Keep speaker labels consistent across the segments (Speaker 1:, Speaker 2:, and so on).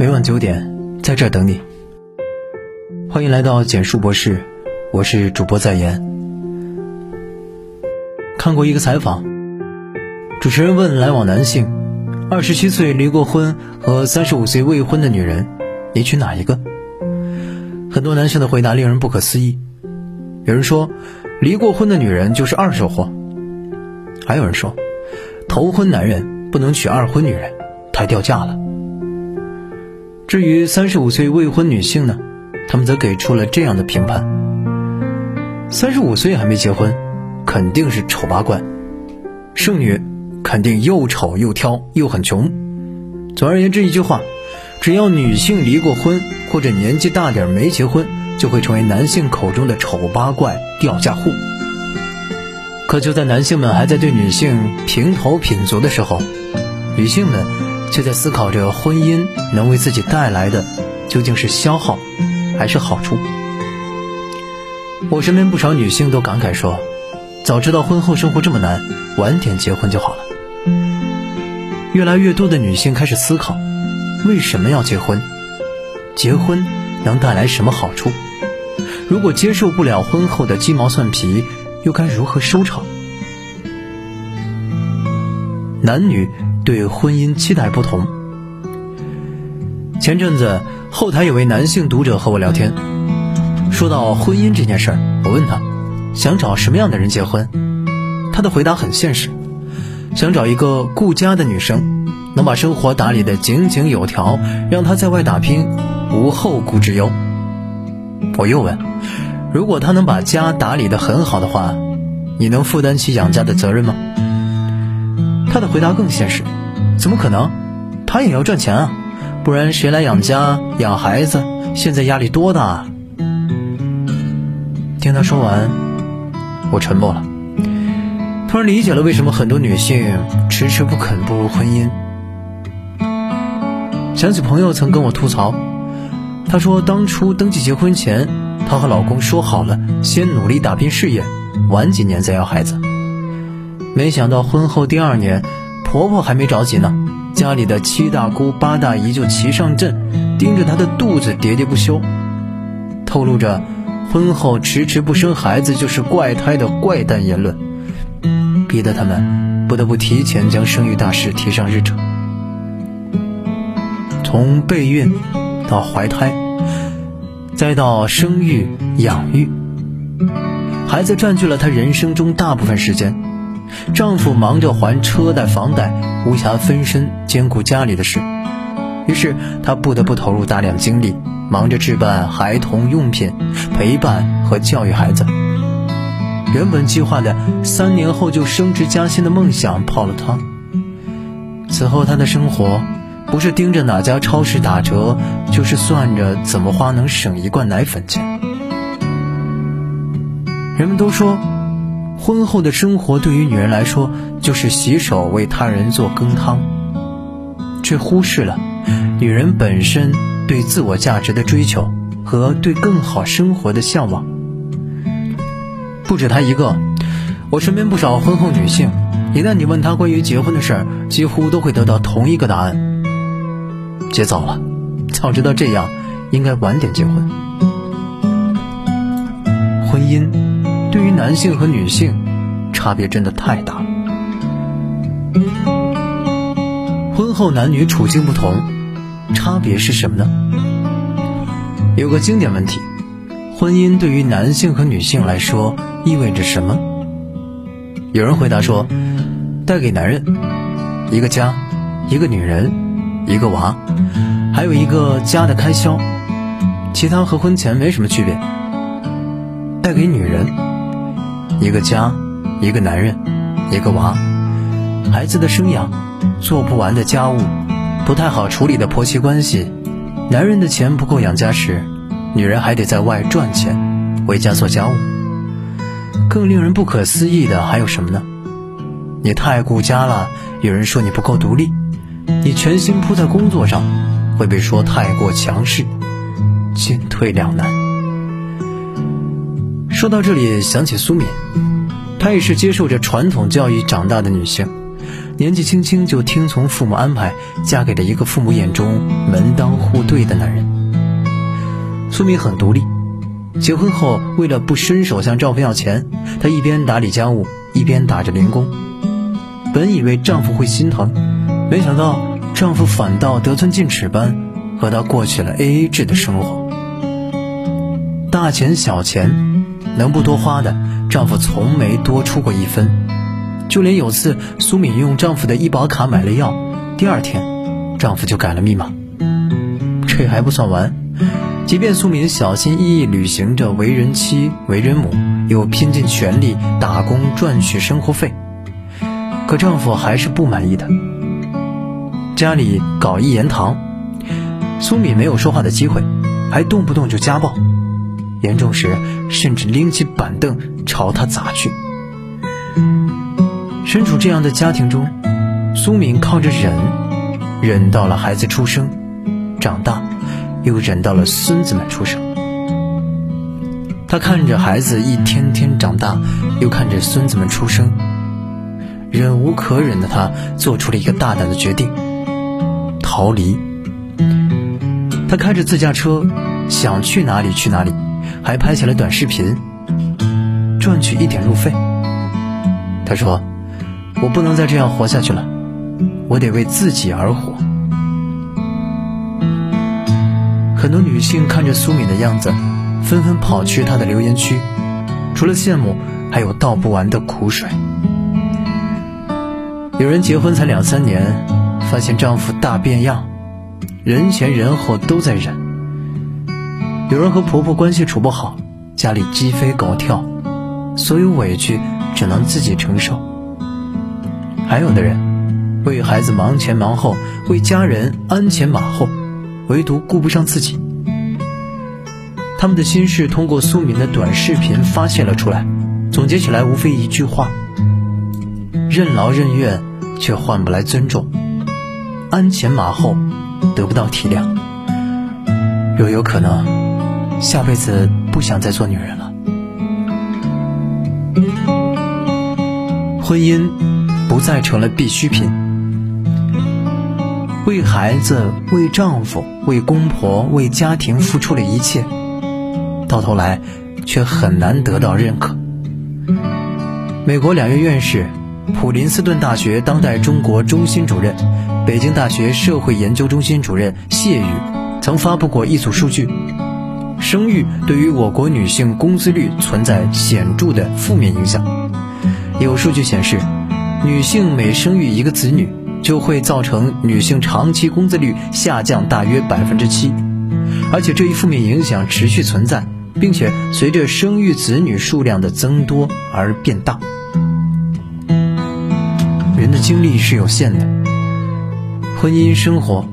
Speaker 1: 每晚九点，在这儿等你。欢迎来到简述博士，我是主播在言。看过一个采访，主持人问来往男性：二十七岁离过婚和三十五岁未婚的女人，你娶哪一个？很多男性的回答令人不可思议。有人说，离过婚的女人就是二手货；还有人说，头婚男人不能娶二婚女人，太掉价了。至于三十五岁未婚女性呢，他们则给出了这样的评判：三十五岁还没结婚，肯定是丑八怪；剩女肯定又丑又挑又很穷。总而言之，一句话，只要女性离过婚或者年纪大点没结婚。就会成为男性口中的丑八怪、掉价户。可就在男性们还在对女性评头品足的时候，女性们却在思考着婚姻能为自己带来的究竟是消耗还是好处。我身边不少女性都感慨说：“早知道婚后生活这么难，晚点结婚就好了。”越来越多的女性开始思考：为什么要结婚？结婚能带来什么好处？如果接受不了婚后的鸡毛蒜皮，又该如何收场？男女对婚姻期待不同。前阵子后台有位男性读者和我聊天，说到婚姻这件事儿，我问他想找什么样的人结婚，他的回答很现实，想找一个顾家的女生，能把生活打理得井井有条，让他在外打拼无后顾之忧。我又问。如果他能把家打理得很好的话，你能负担起养家的责任吗？他的回答更现实，怎么可能？他也要赚钱啊，不然谁来养家养孩子？现在压力多大啊？听他说完，我沉默了。突然理解了为什么很多女性迟迟不肯步入婚姻。想起朋友曾跟我吐槽，他说当初登记结婚前。她和老公说好了，先努力打拼事业，晚几年再要孩子。没想到婚后第二年，婆婆还没着急呢，家里的七大姑八大姨就齐上阵，盯着她的肚子喋喋不休，透露着婚后迟迟不生孩子就是怪胎的怪诞言论，逼得他们不得不提前将生育大事提上日程。从备孕到怀胎。再到生育、养育，孩子占据了她人生中大部分时间。丈夫忙着还车贷、房贷，无暇分身兼顾家里的事，于是她不得不投入大量精力，忙着置办孩童用品、陪伴和教育孩子。原本计划的三年后就升职加薪的梦想泡了汤。此后，她的生活。不是盯着哪家超市打折，就是算着怎么花能省一罐奶粉钱。人们都说，婚后的生活对于女人来说就是洗手为他人做羹汤，却忽视了女人本身对自我价值的追求和对更好生活的向往。不止她一个，我身边不少婚后女性，一旦你问她关于结婚的事儿，几乎都会得到同一个答案。结早了，早知道这样，应该晚点结婚。婚姻对于男性和女性差别真的太大了。婚后男女处境不同，差别是什么呢？有个经典问题：婚姻对于男性和女性来说意味着什么？有人回答说，带给男人一个家，一个女人。一个娃，还有一个家的开销，其他和婚前没什么区别。带给女人一个家，一个男人，一个娃，孩子的生养，做不完的家务，不太好处理的婆媳关系。男人的钱不够养家时，女人还得在外赚钱，回家做家务。更令人不可思议的还有什么呢？你太顾家了，有人说你不够独立。你全心扑在工作上，会被说太过强势，进退两难。说到这里，想起苏敏，她也是接受着传统教育长大的女性，年纪轻轻就听从父母安排，嫁给了一个父母眼中门当户对的男人。苏敏很独立，结婚后为了不伸手向丈夫要钱，她一边打理家务，一边打着零工。本以为丈夫会心疼，没想到丈夫反倒得寸进尺般和她过起了 A A 制的生活。大钱小钱，能不多花的，丈夫从没多出过一分。就连有次苏敏用丈夫的医保卡买了药，第二天，丈夫就改了密码。这还不算完，即便苏敏小心翼翼履行着为人妻、为人母，又拼尽全力打工赚取生活费，可丈夫还是不满意的。家里搞一言堂，苏敏没有说话的机会，还动不动就家暴，严重时甚至拎起板凳朝他砸去。身处这样的家庭中，苏敏靠着忍，忍到了孩子出生、长大，又忍到了孙子们出生。他看着孩子一天天长大，又看着孙子们出生，忍无可忍的他做出了一个大胆的决定：逃离。他开着自驾车，想去哪里去哪里，还拍下了短视频，赚取一点路费。她说。我不能再这样活下去了，我得为自己而活。很多女性看着苏敏的样子，纷纷跑去她的留言区，除了羡慕，还有道不完的苦水。有人结婚才两三年，发现丈夫大变样，人前人后都在忍；有人和婆婆关系处不好，家里鸡飞狗跳，所有委屈只能自己承受。还有的人为孩子忙前忙后，为家人鞍前马后，唯独顾不上自己。他们的心事通过苏敏的短视频发泄了出来，总结起来无非一句话：任劳任怨却换不来尊重，鞍前马后得不到体谅。若有可能，下辈子不想再做女人了。婚姻。不再成了必需品。为孩子、为丈夫、为公婆、为家庭付出了一切，到头来却很难得到认可。美国两院院士、普林斯顿大学当代中国中心主任、北京大学社会研究中心主任谢宇曾发布过一组数据：生育对于我国女性工资率存在显著的负面影响。有数据显示。女性每生育一个子女，就会造成女性长期工资率下降大约百分之七，而且这一负面影响持续存在，并且随着生育子女数量的增多而变大。人的精力是有限的，婚姻生活、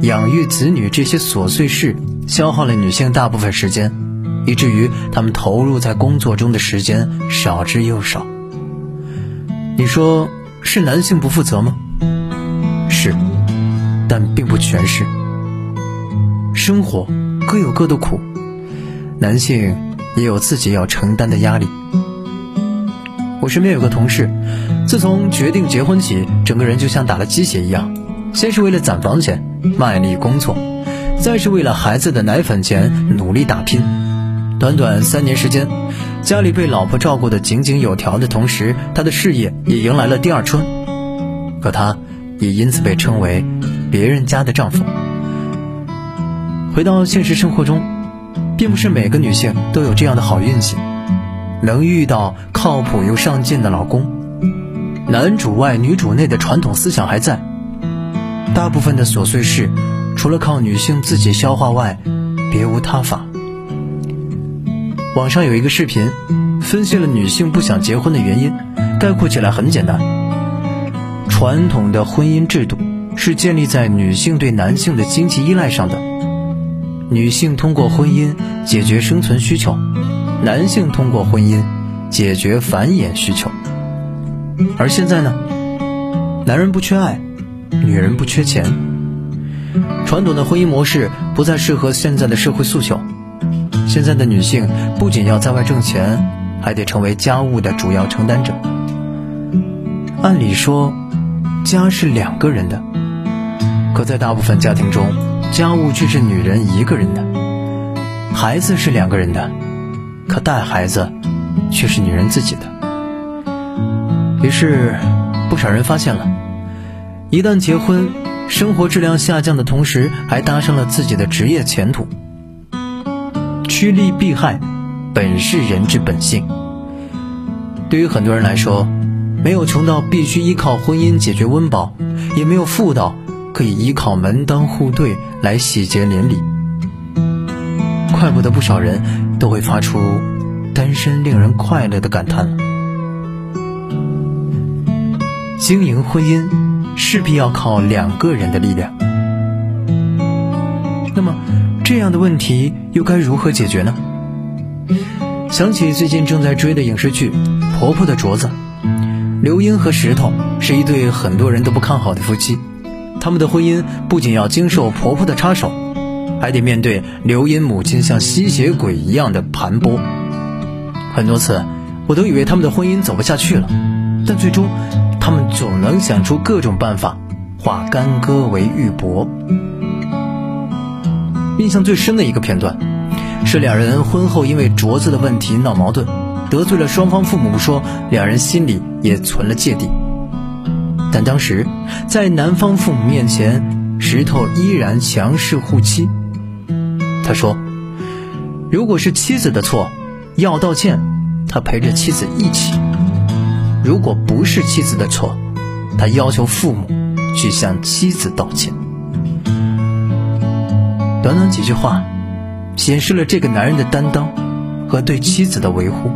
Speaker 1: 养育子女这些琐碎事消耗了女性大部分时间，以至于她们投入在工作中的时间少之又少。你说是男性不负责吗？是，但并不全是。生活各有各的苦，男性也有自己要承担的压力。我身边有个同事，自从决定结婚起，整个人就像打了鸡血一样，先是为了攒房钱卖力工作，再是为了孩子的奶粉钱努力打拼。短短三年时间，家里被老婆照顾得井井有条的同时，他的事业也迎来了第二春。可他也因此被称为别人家的丈夫。回到现实生活中，并不是每个女性都有这样的好运气，能遇到靠谱又上进的老公。男主外女主内的传统思想还在，大部分的琐碎事，除了靠女性自己消化外，别无他法。网上有一个视频，分析了女性不想结婚的原因，概括起来很简单：传统的婚姻制度是建立在女性对男性的经济依赖上的，女性通过婚姻解决生存需求，男性通过婚姻解决繁衍需求。而现在呢，男人不缺爱，女人不缺钱，传统的婚姻模式不再适合现在的社会诉求。现在的女性不仅要在外挣钱，还得成为家务的主要承担者。按理说，家是两个人的，可在大部分家庭中，家务却是女人一个人的；孩子是两个人的，可带孩子却是女人自己的。于是，不少人发现了，一旦结婚，生活质量下降的同时，还搭上了自己的职业前途。趋利避害，本是人之本性。对于很多人来说，没有穷到必须依靠婚姻解决温饱，也没有富到可以依靠门当户对来喜结连理。怪不得不少人都会发出“单身令人快乐”的感叹。经营婚姻势必要靠两个人的力量。那么，这样的问题又该如何解决呢？想起最近正在追的影视剧《婆婆的镯子》。刘英和石头是一对很多人都不看好的夫妻，他们的婚姻不仅要经受婆婆的插手，还得面对刘英母亲像吸血鬼一样的盘剥。很多次，我都以为他们的婚姻走不下去了，但最终，他们总能想出各种办法，化干戈为玉帛。印象最深的一个片段，是两人婚后因为镯子的问题闹矛盾。得罪了双方父母不，说两人心里也存了芥蒂。但当时在男方父母面前，石头依然强势护妻。他说：“如果是妻子的错，要道歉，他陪着妻子一起；如果不是妻子的错，他要求父母去向妻子道歉。”短短几句话，显示了这个男人的担当和对妻子的维护。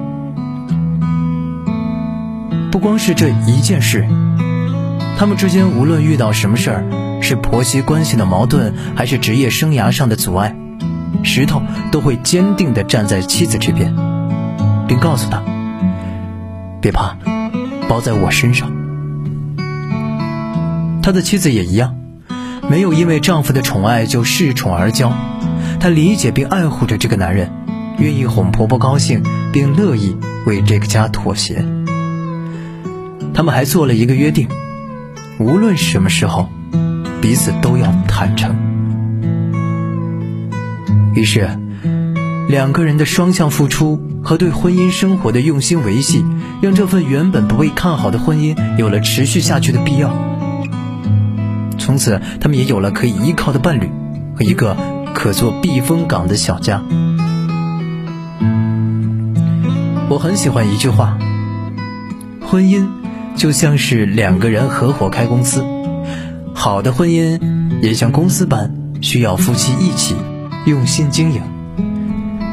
Speaker 1: 不光是这一件事，他们之间无论遇到什么事儿，是婆媳关系的矛盾，还是职业生涯上的阻碍，石头都会坚定地站在妻子这边，并告诉她：“别怕，包在我身上。”他的妻子也一样，没有因为丈夫的宠爱就恃宠而骄，她理解并爱护着这个男人，愿意哄婆婆高兴，并乐意为这个家妥协。他们还做了一个约定，无论什么时候，彼此都要坦诚。于是，两个人的双向付出和对婚姻生活的用心维系，让这份原本不被看好的婚姻有了持续下去的必要。从此，他们也有了可以依靠的伴侣和一个可做避风港的小家。我很喜欢一句话：婚姻。就像是两个人合伙开公司，好的婚姻也像公司般需要夫妻一起用心经营。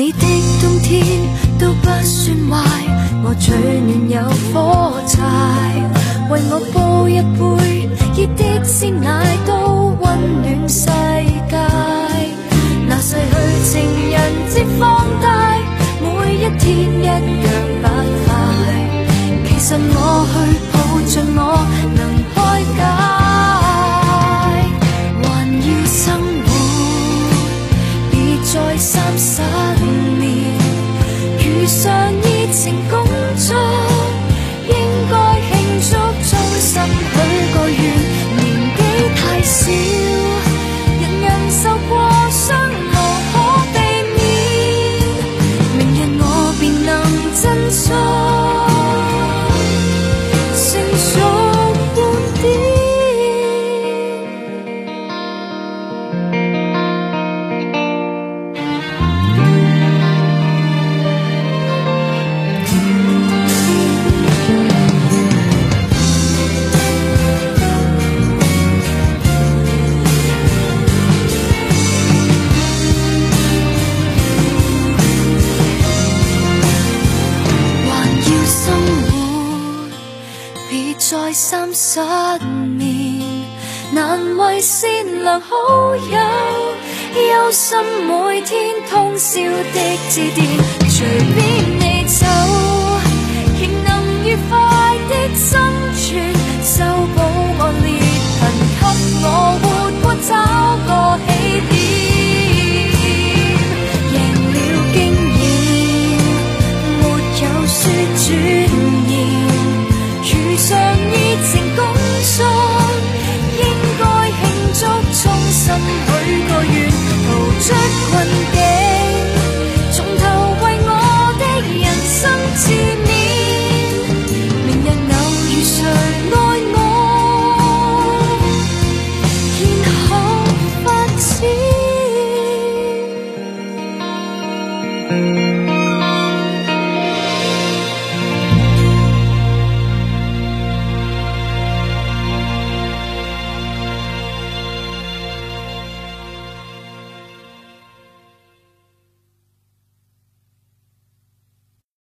Speaker 1: 你的冬天都不算坏我取暖有火柴为我煲一杯热的鲜
Speaker 2: 奶都温暖世界。那逝去情人节放低每一天一样不快。其实我去抱着我心每天通宵的致电随便你走仍能愉快的生存修补我裂痕给我